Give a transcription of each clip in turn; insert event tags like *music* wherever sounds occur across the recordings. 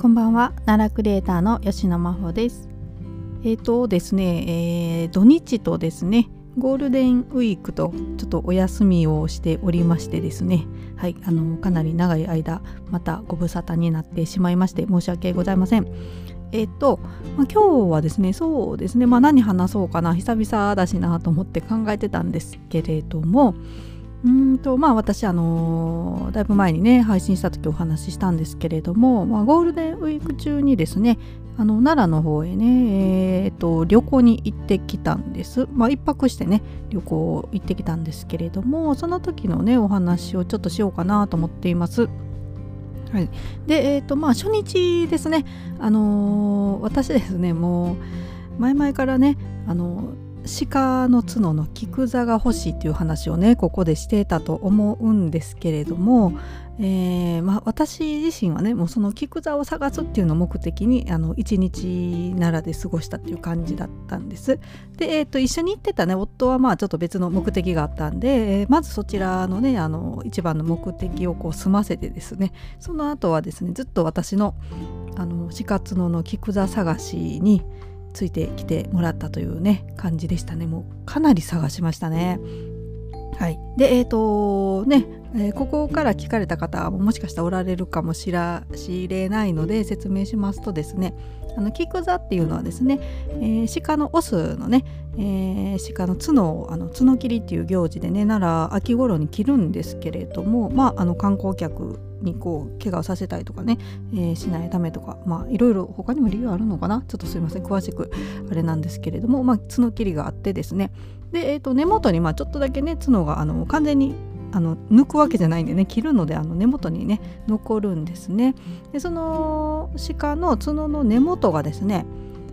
こんばんは。奈良クリエイターの吉野真帆です。えっ、ー、とですね、えー、土日とですねゴールデンウィークとちょっとお休みをしておりましてですねはいあのかなり長い間またご無沙汰になってしまいまして申し訳ございません。えっ、と、まあ、今日はですねそうですねまあ何話そうかな久々だしなと思って考えてたんですけれどもうんとまあ私あの、だいぶ前にね配信した時お話ししたんですけれども、まあ、ゴールデンウィーク中にですねあの奈良の方へね、えーと、旅行に行ってきたんです。まあ、一泊してね旅行行ってきたんですけれどもその時のねお話をちょっとしようかなと思っています。はい、でえ、ー、とまあ初日ですねあのー、私ですねもう前々からねあのー鹿の角の菊座が欲しいっていう話をねここでしてたと思うんですけれども、えー、まあ、私自身はねもうその菊座を探すっていうのを目的にあの一日奈良で過ごしたっていう感じだったんです。で、えーと、一緒に行ってたね夫はまあちょっと別の目的があったんで、えー、まずそちらのねあの一番の目的をこう済ませてですねその後はですねずっと私のあの鹿角の菊座探しについてきてもらったというね感じでしたねもうかなり探しましたね。はい、でえっ、ー、とね、えー、ここから聞かれた方ももしかしたらおられるかもしれないので説明しますとですねあの菊座っていうのはですね、えー、鹿のオスのね、えー、鹿の角をあの角切りっていう行事でね奈良秋頃に切るんですけれどもまああの観光客にこう怪我をさせたりとかね、えー、しないためとかまあいろいろ他にも理由あるのかな？ちょっとすいません。詳しくあれなんですけれども、まあ、角切りがあってですね。で、えー、と根元にまあちょっとだけね角があの完全にあの抜くわけじゃないんでね切るのであの根元にね残るんですね。でその鹿の角の根元がですね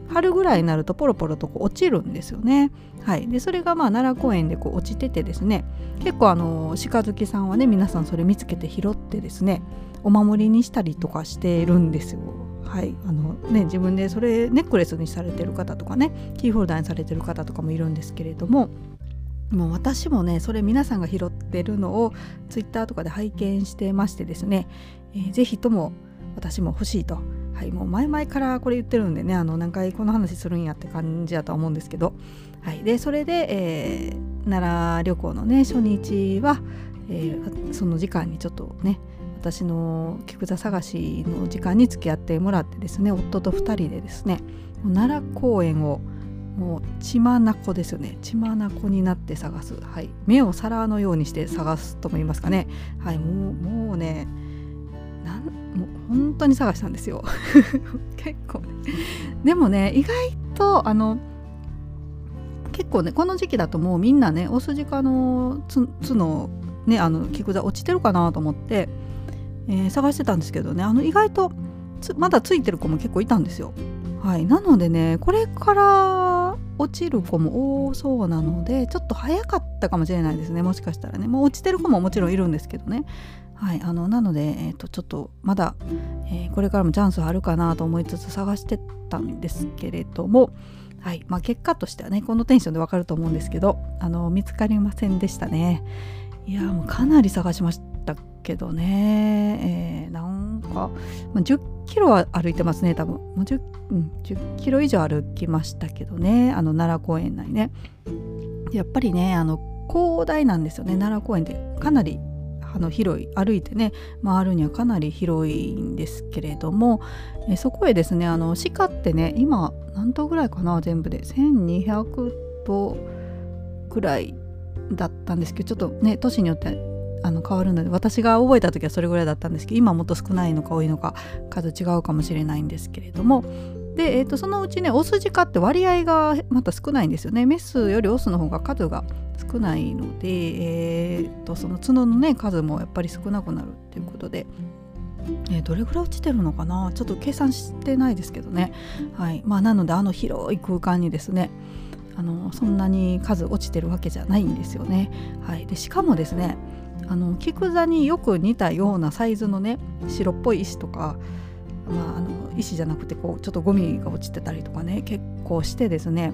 春ぐらいになるとポロポロとこう落ちるんですよね。はい、でそれがまあ奈良公園でこう落ちててですね結構あの鹿好きさんはね皆さんそれ見つけて拾ってですねお守りにしたりとかしてるんですよ。はいあのね、自分でそれネックレスにされてる方とかねキーホルダーにされてる方とかもいるんですけれどももう私もねそれ皆さんが拾ってるのをツイッターとかで拝見してましてですね、えー、ぜひとも私も欲しいとはい、もう前々からこれ言ってるんでねあの何回この話するんやって感じだとは思うんですけど、はい、でそれで、えー、奈良旅行のね初日は、えー、その時間にちょっとね私の菊座探しの時間に付き合ってもらってですね夫と2人でですね奈良公園をもう血眼ですよね。血眼になって探す、はい、目を皿のようにして探すとも言いますかね、はい、もうもうねなんもう本当に探したんですよ。*laughs* 結構でもね意外とあの結構ねこの時期だともうみんなねオスジカの角ねあの菊座落ちてるかなと思って、えー、探してたんですけどね。あの意外とまだついてる子も結構いたんですよ。はい。なのでねこれから落ちる子も多そうなのでちょっと早かったかもしれないですね。もしかしたらね。もう落ちてる子ももちろんいるんですけどね。はい、あのなので、えーと、ちょっとまだ、えー、これからもチャンスはあるかなと思いつつ探してたんですけれども、はいまあ、結果としてはねこのテンションでわかると思うんですけどあの見つかりませんでしたね。いやもうかなり探しましたけどね、えー、なんか、まあ、10キロは歩いてますね多分。もう 10,、うん、10キロ以上歩きましたけどねあの奈良公園内ね。やっぱりねあの広大なんですよね奈良公園って。かなりの広い歩いてね回るにはかなり広いんですけれどもえそこへですねあの鹿ってね今何頭ぐらいかな全部で。1200頭ぐらいだったんですけどちょっとね都市によってあの変わるので私が覚えた時はそれぐらいだったんですけど今もっと少ないのか多いのか数違うかもしれないんですけれどもで、えーと、そのうちねオスジカって割合がまた少ないんですよね。メスよりオスの方が数が少ないので、えーと、その角のね数もやっぱり少なくなるっていうことで。えー、どれぐらい落ちてるのかな？ちょっと計算してないですけどね、はい。まあ、なのであの広い空間にですねあのそんなに数落ちてるわけじゃないんですよね。はい、でしかもですねあの菊座によく似たようなサイズのね白っぽい石とかまあ、あの石じゃなくてこうちょっとゴミが落ちてたりとかね結構してですね。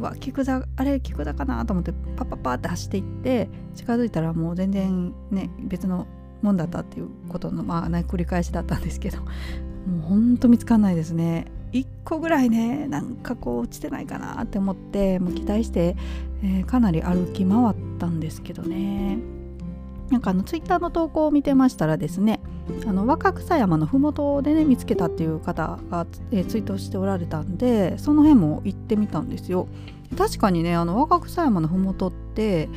わ菊座あれ菊座かなと思ってパッパッパって走っていって近づいたらもう全然ね別のもんだったっていうことのまあ、ね、繰り返しだったんですけどもうほんと見つかんないですね。1個ぐらいねなんかこう落ちてないかなって思ってもう期待して、えー、かなり歩き回ったんですけどね。なんかあのツイッターの投稿を見てましたらですねあの若草山の麓でね見つけたっていう方が、え、ツイートしておられたんでその辺も行ってみたんですよ。確かにねあの若草山の麓って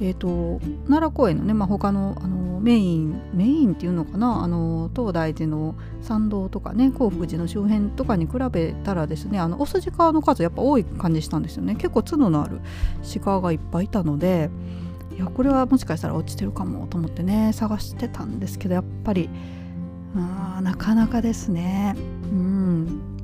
えーと、奈良公園のね、まあ、他のあのメインメインっていうのかなあの東大寺の参道とかね興福寺の周辺とかに比べたらですねあのオスジカの数やっぱ多い感じしたんですよね。結構角のある鹿がいっぱいいたのでいやこれはもしかしたら落ちてるかもと思ってね探してたんですけどやっぱりあなかなかですね。うん。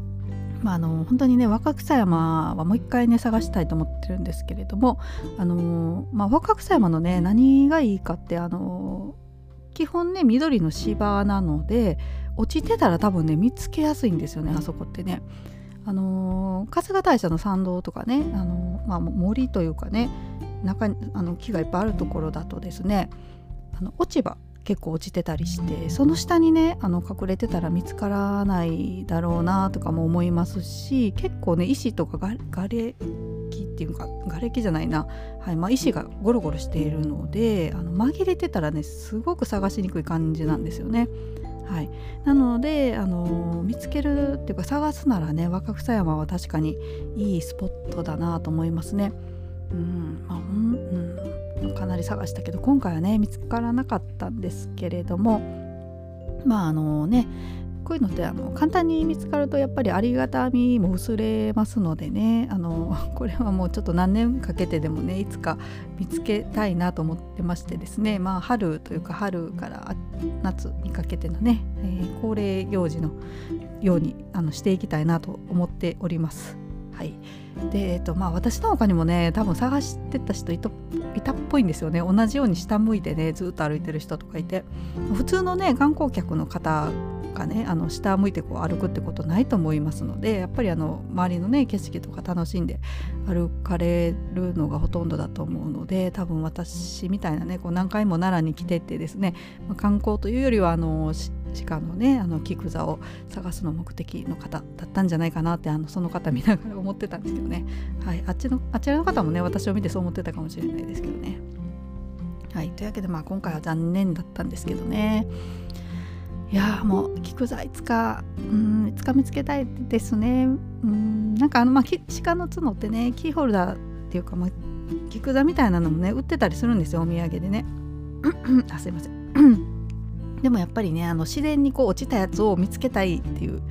まあ、あの本当にね若草山はもう一回ね探したいと思ってるんですけれどもあの、まあ、若草山のね何がいいかってあの基本ね緑の芝なので落ちてたら多分ね見つけやすいんですよねあそこってね。あの春日大社の参道とかねあの、まあ、森というかね中にあの木がいっぱいあるところだとですねあの落ち葉結構落ちてたりしてその下にねあの隠れてたら見つからないだろうなとかも思いますし結構ね石とかがれきっていうか瓦礫じゃないな、はいまあ、石がゴロゴロしているのであの紛れてたらねすごく探しにくい感じなんですよね。はい、なので、あの見つけるっていうか探すならね若草山は確かにいいスポットだなと思いますね。うんまあうんかなり探したけど今回はね見つからなかったんですけれどもまああのねこういうのってあの簡単に見つかるとやっぱりありがたみも薄れますのでねあの *laughs* これはもうちょっと何年かけてでもねいつか見つけたいなと思ってましてですねまあ春というか春から夏にかけてのね、えー、恒例行事のようにあのしていきたいなと思っております。はい。でえっとまあ、私の他にもね多分探してた人いたっぽいんですよね。同じように下向いてねずっと歩いてる人とかいて。普通のね観光客の方がねあの下向いてこう歩くってことないと思いますのでやっぱりあの周りのね景色とか楽しんで歩かれるのがほとんどだと思うので多分私みたいなねこう何回も奈良に来てってですね、まあ、観光というよりはあの鹿のねあの菊座を探すの目的の方だったんじゃないかなってあのその方見ながら思ってたんですけどね、はい、あっちのあちらの方もね私を見てそう思ってたかもしれないですけどね。はい、というわけでまあ今回は残念だったんですけどね。いやもう菊座いつかうんいつか見つけたいですね。うんなんかあのまあ鹿の角ってねキーホルダーっていうかまあ菊座みたいなのもね売ってたりするんですよお土産でね。あすいません。でもやっぱりねあの自然にこう落ちたやつを見つけたいっていう、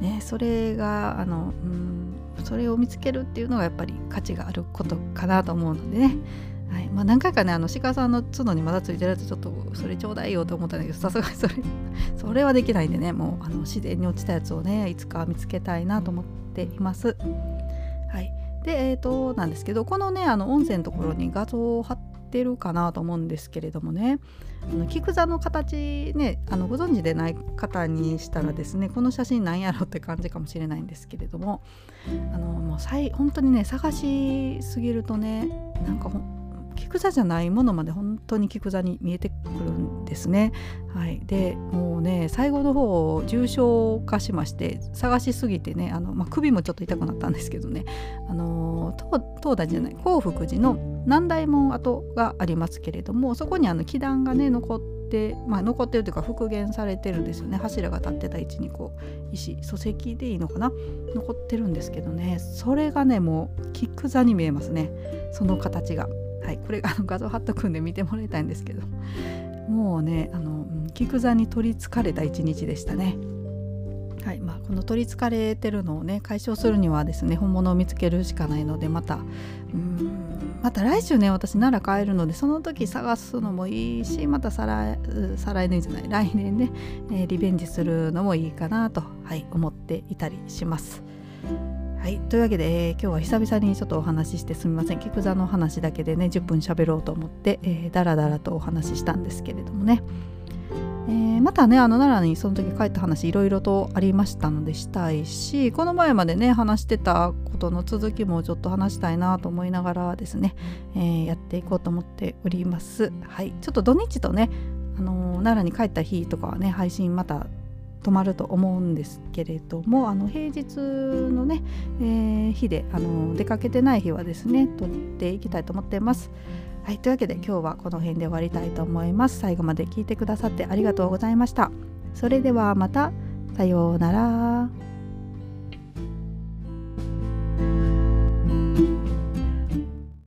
ね、それがあの、うん、それを見つけるっていうのがやっぱり価値があることかなと思うのでね、はいまあ、何回かねあの鹿さんの角にまだついてるやつちょっとそれちょうだいよと思ったんだけどさすがにそれそれはできないんでねもうあの自然に落ちたやつをねいつか見つけたいなと思っています。はい、でえ、ー、となんですけどこのねあの音声のところに画像を貼ってるかなと思うんですけれどもね。あの菊座の形ねあのご存知でない方にしたらですねこの写真なんやろって感じかもしれないんですけれどもあのもう本当にね探しすぎるとねなんか菊座じゃないものまで本当に菊座に見えてくるんですね。はい、でもうね最後の方重症化しまして探しすぎてねあの、まあ、首もちょっと痛くなったんですけどね。あの東大寺じゃない興福寺の南大門跡がありますけれどもそこにあの祈壇がね残って、まあ、残ってるというか復元されてるんですよね。柱が立ってた位置にこう石礎石でいいのかな？残ってるんですけどね。それがねもう菊座に見えますね。その形が。はい、これ *laughs* あの画像貼っとくんで見てもらいたいんですけどもうねあの菊座に取りつかれた一日でしたね。はいまあ、この取りつかれてるのをね解消するにはですね本物を見つけるしかないのでまたうんまた来週ね私奈良帰るのでその時探すのもいいしまた再来再来年じゃない来年ね、えー、リベンジするのもいいかなと、はい、思っていたりします。はい、というわけで、えー、今日は久々にちょっとお話ししてすみません。菊座の話だけでね10分喋ろうと思って、えー、だらだらとお話ししたんですけれどもね、えー、またねあの奈良にその時帰った話いろいろとありましたのでしたいしこの前までね話してたことの続きもちょっと話したいなと思いながらですね、えー、やっていこうと思っております。はい、ちょっと土日とね、あの奈良に帰った日とかはね配信また止まると思うんですけれどもあの平日のね、えー、日であの出かけてない日はですね撮っていきたいと思っています。はい、というわけで今日はこの辺で終わりたいと思います。最後まで聞いてくださってありがとうございました。それではまたさようなら。